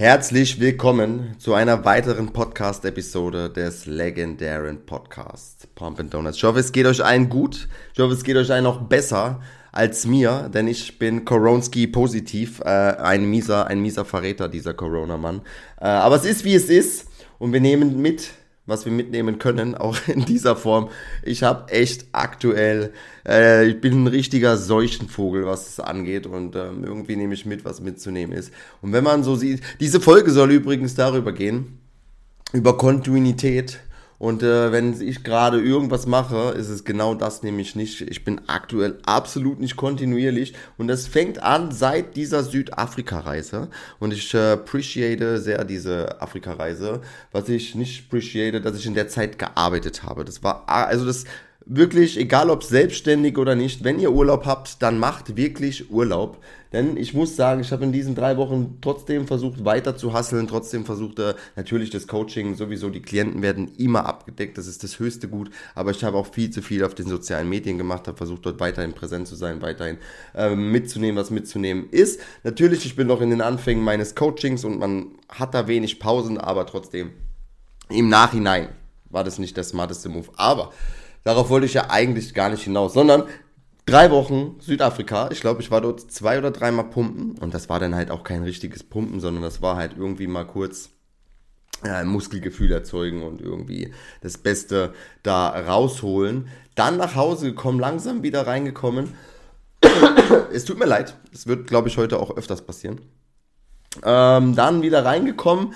Herzlich willkommen zu einer weiteren Podcast-Episode des legendären Podcasts Pump and Donuts. Ich hoffe, es geht euch allen gut. Ich hoffe, es geht euch allen noch besser als mir, denn ich bin Koronski positiv, äh, ein mieser, ein mieser Verräter dieser Corona-Mann. Äh, aber es ist wie es ist und wir nehmen mit was wir mitnehmen können, auch in dieser Form. Ich habe echt aktuell, äh, ich bin ein richtiger Seuchenvogel, was es angeht und ähm, irgendwie nehme ich mit, was mitzunehmen ist. Und wenn man so sieht, diese Folge soll übrigens darüber gehen, über Kontinuität und äh, wenn ich gerade irgendwas mache, ist es genau das nämlich nicht. Ich bin aktuell absolut nicht kontinuierlich und das fängt an seit dieser Südafrika-Reise. Und ich äh, appreciate sehr diese Afrika-Reise. Was ich nicht appreciate, dass ich in der Zeit gearbeitet habe. Das war, also das wirklich, egal ob selbstständig oder nicht, wenn ihr Urlaub habt, dann macht wirklich Urlaub. Denn ich muss sagen, ich habe in diesen drei Wochen trotzdem versucht, weiter zu hasseln, trotzdem versucht, natürlich das Coaching, sowieso die Klienten werden immer abgedeckt, das ist das höchste Gut, aber ich habe auch viel zu viel auf den sozialen Medien gemacht, habe versucht, dort weiterhin präsent zu sein, weiterhin äh, mitzunehmen, was mitzunehmen ist. Natürlich, ich bin noch in den Anfängen meines Coachings und man hat da wenig Pausen, aber trotzdem im Nachhinein war das nicht der smarteste Move. Aber Darauf wollte ich ja eigentlich gar nicht hinaus, sondern drei Wochen Südafrika. Ich glaube, ich war dort zwei oder dreimal pumpen und das war dann halt auch kein richtiges Pumpen, sondern das war halt irgendwie mal kurz äh, Muskelgefühl erzeugen und irgendwie das Beste da rausholen. Dann nach Hause gekommen, langsam wieder reingekommen. es tut mir leid, es wird, glaube ich, heute auch öfters passieren. Ähm, dann wieder reingekommen,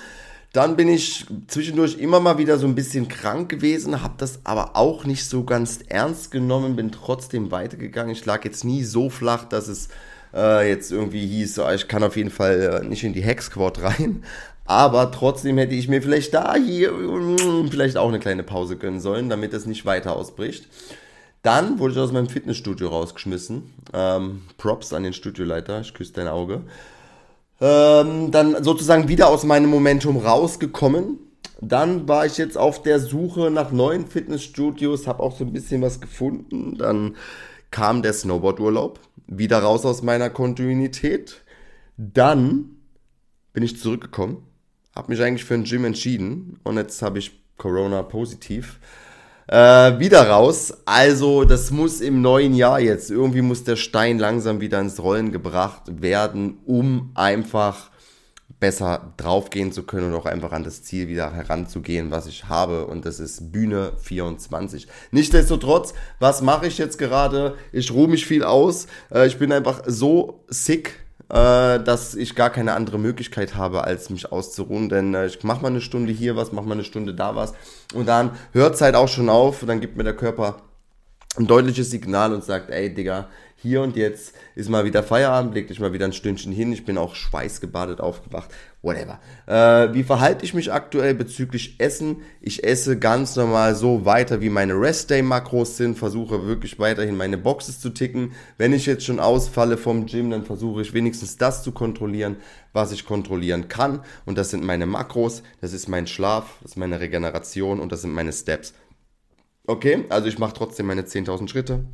dann bin ich zwischendurch immer mal wieder so ein bisschen krank gewesen, habe das aber auch nicht so ganz ernst genommen, bin trotzdem weitergegangen. Ich lag jetzt nie so flach, dass es äh, jetzt irgendwie hieß, ich kann auf jeden Fall äh, nicht in die Hex-Squad rein. Aber trotzdem hätte ich mir vielleicht da hier mm, vielleicht auch eine kleine Pause gönnen sollen, damit es nicht weiter ausbricht. Dann wurde ich aus meinem Fitnessstudio rausgeschmissen. Ähm, Props an den Studioleiter, ich küsse dein Auge ähm, dann sozusagen wieder aus meinem Momentum rausgekommen. Dann war ich jetzt auf der Suche nach neuen Fitnessstudios, habe auch so ein bisschen was gefunden. Dann kam der Snowboardurlaub, wieder raus aus meiner Kontinuität. Dann bin ich zurückgekommen, habe mich eigentlich für ein Gym entschieden und jetzt habe ich Corona positiv äh, wieder raus. Also das muss im neuen Jahr jetzt, irgendwie muss der Stein langsam wieder ins Rollen gebracht werden, um einfach besser draufgehen zu können und auch einfach an das Ziel wieder heranzugehen, was ich habe. Und das ist Bühne 24. Nichtsdestotrotz, was mache ich jetzt gerade? Ich ruhe mich viel aus. Äh, ich bin einfach so sick dass ich gar keine andere Möglichkeit habe, als mich auszuruhen. Denn äh, ich mache mal eine Stunde hier was, mache mal eine Stunde da was. Und dann hört es halt auch schon auf. Dann gibt mir der Körper ein deutliches Signal und sagt, ey Digga, hier und jetzt ist mal wieder Feierabend, leg dich mal wieder ein Stündchen hin. Ich bin auch schweißgebadet aufgewacht. Whatever. Äh, wie verhalte ich mich aktuell bezüglich Essen? Ich esse ganz normal so weiter, wie meine Rest-Day-Makros sind. Versuche wirklich weiterhin meine Boxes zu ticken. Wenn ich jetzt schon ausfalle vom Gym, dann versuche ich wenigstens das zu kontrollieren, was ich kontrollieren kann. Und das sind meine Makros, das ist mein Schlaf, das ist meine Regeneration und das sind meine Steps. Okay, also ich mache trotzdem meine 10.000 Schritte.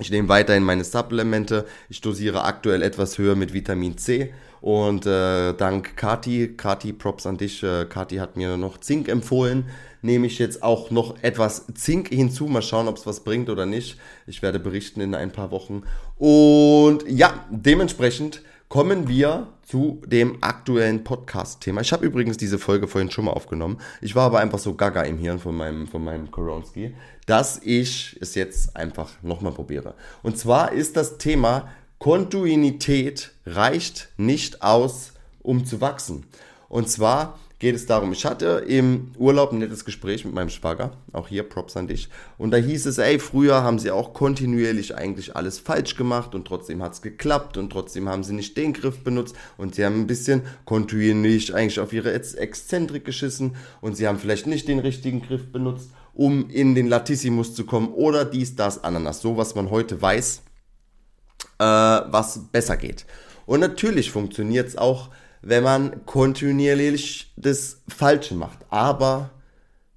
Ich nehme weiterhin meine Supplemente. Ich dosiere aktuell etwas höher mit Vitamin C. Und äh, dank Kati, Kati, Props an dich. Äh, Kati hat mir noch Zink empfohlen. Nehme ich jetzt auch noch etwas Zink hinzu. Mal schauen, ob es was bringt oder nicht. Ich werde berichten in ein paar Wochen. Und ja, dementsprechend kommen wir zu dem aktuellen Podcast-Thema. Ich habe übrigens diese Folge vorhin schon mal aufgenommen. Ich war aber einfach so gaga im Hirn von meinem, von meinem Koronski, dass ich es jetzt einfach nochmal probiere. Und zwar ist das Thema Kontinuität reicht nicht aus, um zu wachsen. Und zwar geht es darum, ich hatte im Urlaub ein nettes Gespräch mit meinem Schwager, auch hier Props an dich. Und da hieß es, ey, früher haben sie auch kontinuierlich eigentlich alles falsch gemacht und trotzdem hat es geklappt und trotzdem haben sie nicht den Griff benutzt und sie haben ein bisschen kontinuierlich eigentlich auf ihre Exzentrik geschissen und sie haben vielleicht nicht den richtigen Griff benutzt, um in den Latissimus zu kommen oder dies, das, Ananas. So, was man heute weiß, äh, was besser geht. Und natürlich funktioniert es auch wenn man kontinuierlich das Falsche macht. Aber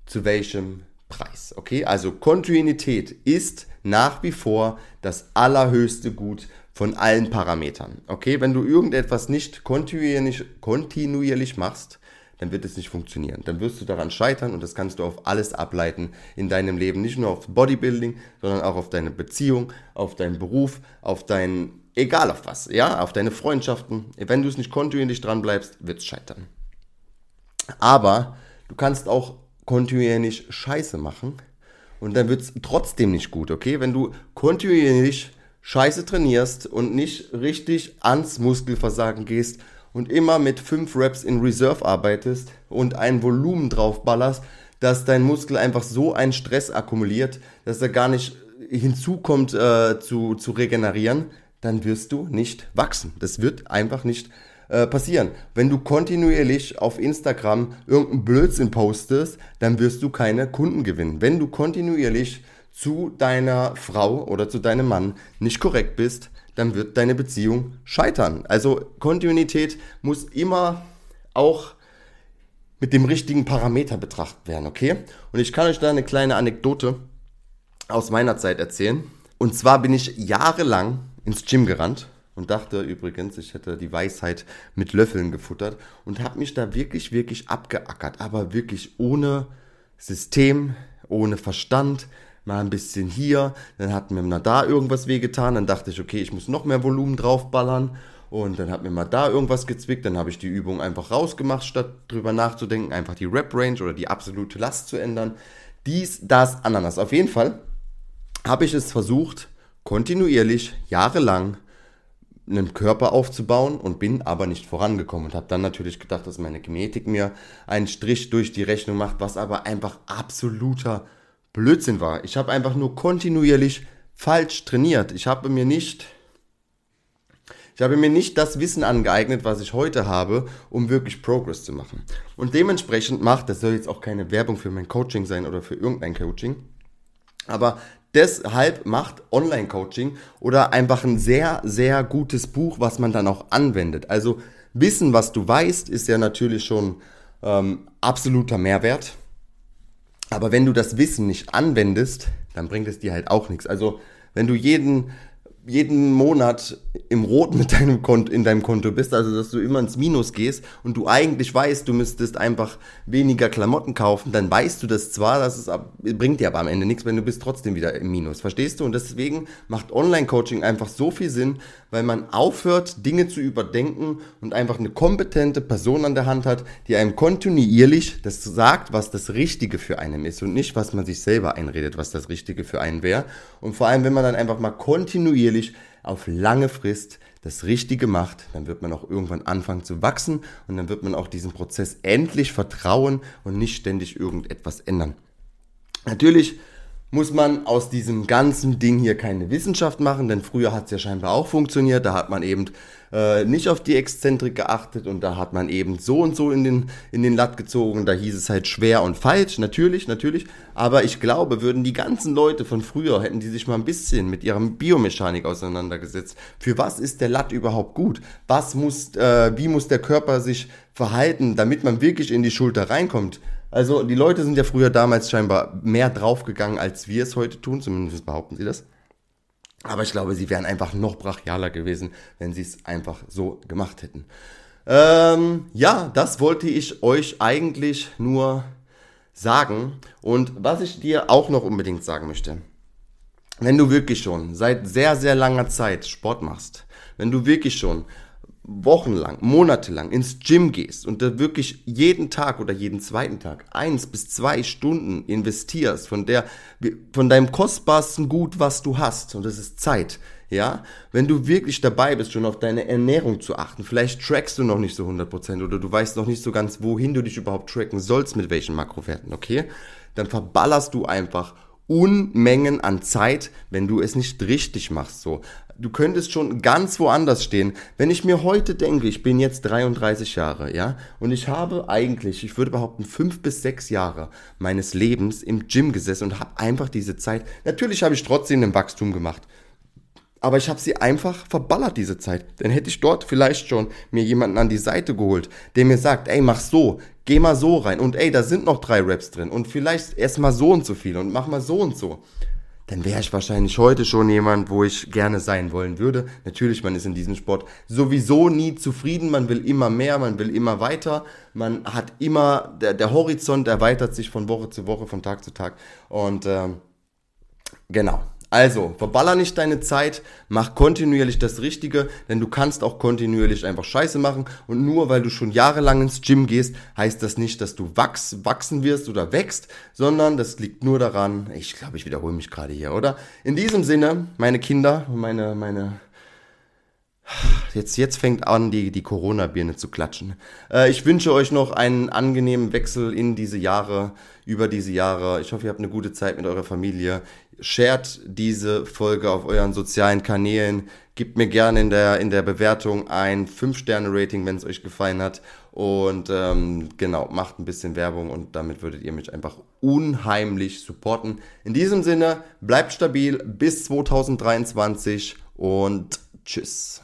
zu welchem Preis? Okay, also Kontinuität ist nach wie vor das allerhöchste Gut, von allen Parametern. Okay, wenn du irgendetwas nicht kontinuierlich, kontinuierlich machst, dann wird es nicht funktionieren. Dann wirst du daran scheitern und das kannst du auf alles ableiten in deinem Leben. Nicht nur auf Bodybuilding, sondern auch auf deine Beziehung, auf deinen Beruf, auf dein, egal auf was, ja, auf deine Freundschaften. Wenn du es nicht kontinuierlich dran bleibst, wird es scheitern. Aber du kannst auch kontinuierlich Scheiße machen und dann wird es trotzdem nicht gut, okay? Wenn du kontinuierlich Scheiße trainierst und nicht richtig ans Muskelversagen gehst und immer mit 5 Reps in Reserve arbeitest und ein Volumen draufballerst, dass dein Muskel einfach so einen Stress akkumuliert, dass er gar nicht hinzukommt äh, zu, zu regenerieren, dann wirst du nicht wachsen. Das wird einfach nicht äh, passieren. Wenn du kontinuierlich auf Instagram irgendeinen Blödsinn postest, dann wirst du keine Kunden gewinnen. Wenn du kontinuierlich zu deiner Frau oder zu deinem Mann nicht korrekt bist, dann wird deine Beziehung scheitern. Also Kontinuität muss immer auch mit dem richtigen Parameter betrachtet werden, okay? Und ich kann euch da eine kleine Anekdote aus meiner Zeit erzählen. Und zwar bin ich jahrelang ins Gym gerannt und dachte übrigens, ich hätte die Weisheit mit Löffeln gefuttert und habe mich da wirklich, wirklich abgeackert, aber wirklich ohne System, ohne Verstand, mal ein bisschen hier, dann hat mir mal da irgendwas wehgetan, dann dachte ich, okay, ich muss noch mehr Volumen draufballern und dann hat mir mal da irgendwas gezwickt, dann habe ich die Übung einfach rausgemacht, statt drüber nachzudenken, einfach die Rep-Range oder die absolute Last zu ändern. Dies, das, Ananas. Auf jeden Fall habe ich es versucht, kontinuierlich, jahrelang, einen Körper aufzubauen und bin aber nicht vorangekommen und habe dann natürlich gedacht, dass meine Genetik mir einen Strich durch die Rechnung macht, was aber einfach absoluter Blödsinn war. Ich habe einfach nur kontinuierlich falsch trainiert. Ich habe mir nicht ich habe mir nicht das Wissen angeeignet, was ich heute habe, um wirklich Progress zu machen. Und dementsprechend macht, das soll jetzt auch keine Werbung für mein Coaching sein oder für irgendein Coaching, aber deshalb macht Online-Coaching oder einfach ein sehr, sehr gutes Buch, was man dann auch anwendet. Also Wissen, was du weißt, ist ja natürlich schon ähm, absoluter Mehrwert. Aber wenn du das Wissen nicht anwendest, dann bringt es dir halt auch nichts. Also wenn du jeden jeden Monat im Rot mit deinem Konto, in deinem Konto bist, also dass du immer ins Minus gehst und du eigentlich weißt, du müsstest einfach weniger Klamotten kaufen, dann weißt du das zwar, dass es ab, bringt dir aber am Ende nichts, wenn du bist trotzdem wieder im Minus. Verstehst du? Und deswegen macht Online-Coaching einfach so viel Sinn, weil man aufhört, Dinge zu überdenken und einfach eine kompetente Person an der Hand hat, die einem kontinuierlich das sagt, was das Richtige für einen ist und nicht, was man sich selber einredet, was das Richtige für einen wäre. Und vor allem, wenn man dann einfach mal kontinuierlich kontinuierlich auf lange Frist das Richtige macht, dann wird man auch irgendwann anfangen zu wachsen und dann wird man auch diesem Prozess endlich vertrauen und nicht ständig irgendetwas ändern. Natürlich muss man aus diesem ganzen Ding hier keine Wissenschaft machen, denn früher hat es ja scheinbar auch funktioniert. Da hat man eben äh, nicht auf die Exzentrik geachtet und da hat man eben so und so in den, in den Latt gezogen. Da hieß es halt schwer und falsch, natürlich, natürlich. Aber ich glaube, würden die ganzen Leute von früher, hätten die sich mal ein bisschen mit ihrer Biomechanik auseinandergesetzt. Für was ist der Latt überhaupt gut? Was muss, äh, wie muss der Körper sich verhalten, damit man wirklich in die Schulter reinkommt? Also die Leute sind ja früher damals scheinbar mehr draufgegangen, als wir es heute tun, zumindest behaupten sie das. Aber ich glaube, sie wären einfach noch brachialer gewesen, wenn sie es einfach so gemacht hätten. Ähm, ja, das wollte ich euch eigentlich nur sagen. Und was ich dir auch noch unbedingt sagen möchte, wenn du wirklich schon seit sehr, sehr langer Zeit Sport machst, wenn du wirklich schon wochenlang, monatelang ins Gym gehst und da wirklich jeden Tag oder jeden zweiten Tag eins bis zwei Stunden investierst von der, von deinem kostbarsten Gut, was du hast, und das ist Zeit, ja, wenn du wirklich dabei bist, schon auf deine Ernährung zu achten, vielleicht trackst du noch nicht so 100% oder du weißt noch nicht so ganz, wohin du dich überhaupt tracken sollst, mit welchen Makrowerten, okay, dann verballerst du einfach Unmengen an Zeit, wenn du es nicht richtig machst. So, du könntest schon ganz woanders stehen. Wenn ich mir heute denke, ich bin jetzt 33 Jahre, ja, und ich habe eigentlich, ich würde behaupten, fünf bis sechs Jahre meines Lebens im Gym gesessen und habe einfach diese Zeit. Natürlich habe ich trotzdem ein Wachstum gemacht. Aber ich habe sie einfach verballert, diese Zeit. Dann hätte ich dort vielleicht schon mir jemanden an die Seite geholt, der mir sagt, ey, mach so, geh mal so rein. Und ey, da sind noch drei Raps drin. Und vielleicht erst mal so und so viel und mach mal so und so dann wäre ich wahrscheinlich heute schon jemand, wo ich gerne sein wollen würde. Natürlich, man ist in diesem Sport sowieso nie zufrieden, man will immer mehr, man will immer weiter, man hat immer, der, der Horizont erweitert sich von Woche zu Woche, von Tag zu Tag und ähm, genau, also, verballer nicht deine Zeit, mach kontinuierlich das Richtige, denn du kannst auch kontinuierlich einfach Scheiße machen. Und nur weil du schon jahrelang ins Gym gehst, heißt das nicht, dass du wachs, wachsen wirst oder wächst, sondern das liegt nur daran, ich glaube, ich wiederhole mich gerade hier, oder? In diesem Sinne, meine Kinder, meine, meine, Jetzt, jetzt fängt an, die, die Corona-Birne zu klatschen. Äh, ich wünsche euch noch einen angenehmen Wechsel in diese Jahre, über diese Jahre. Ich hoffe, ihr habt eine gute Zeit mit eurer Familie. Shared diese Folge auf euren sozialen Kanälen. Gebt mir gerne in der, in der Bewertung ein 5-Sterne-Rating, wenn es euch gefallen hat. Und ähm, genau, macht ein bisschen Werbung und damit würdet ihr mich einfach unheimlich supporten. In diesem Sinne, bleibt stabil bis 2023 und tschüss.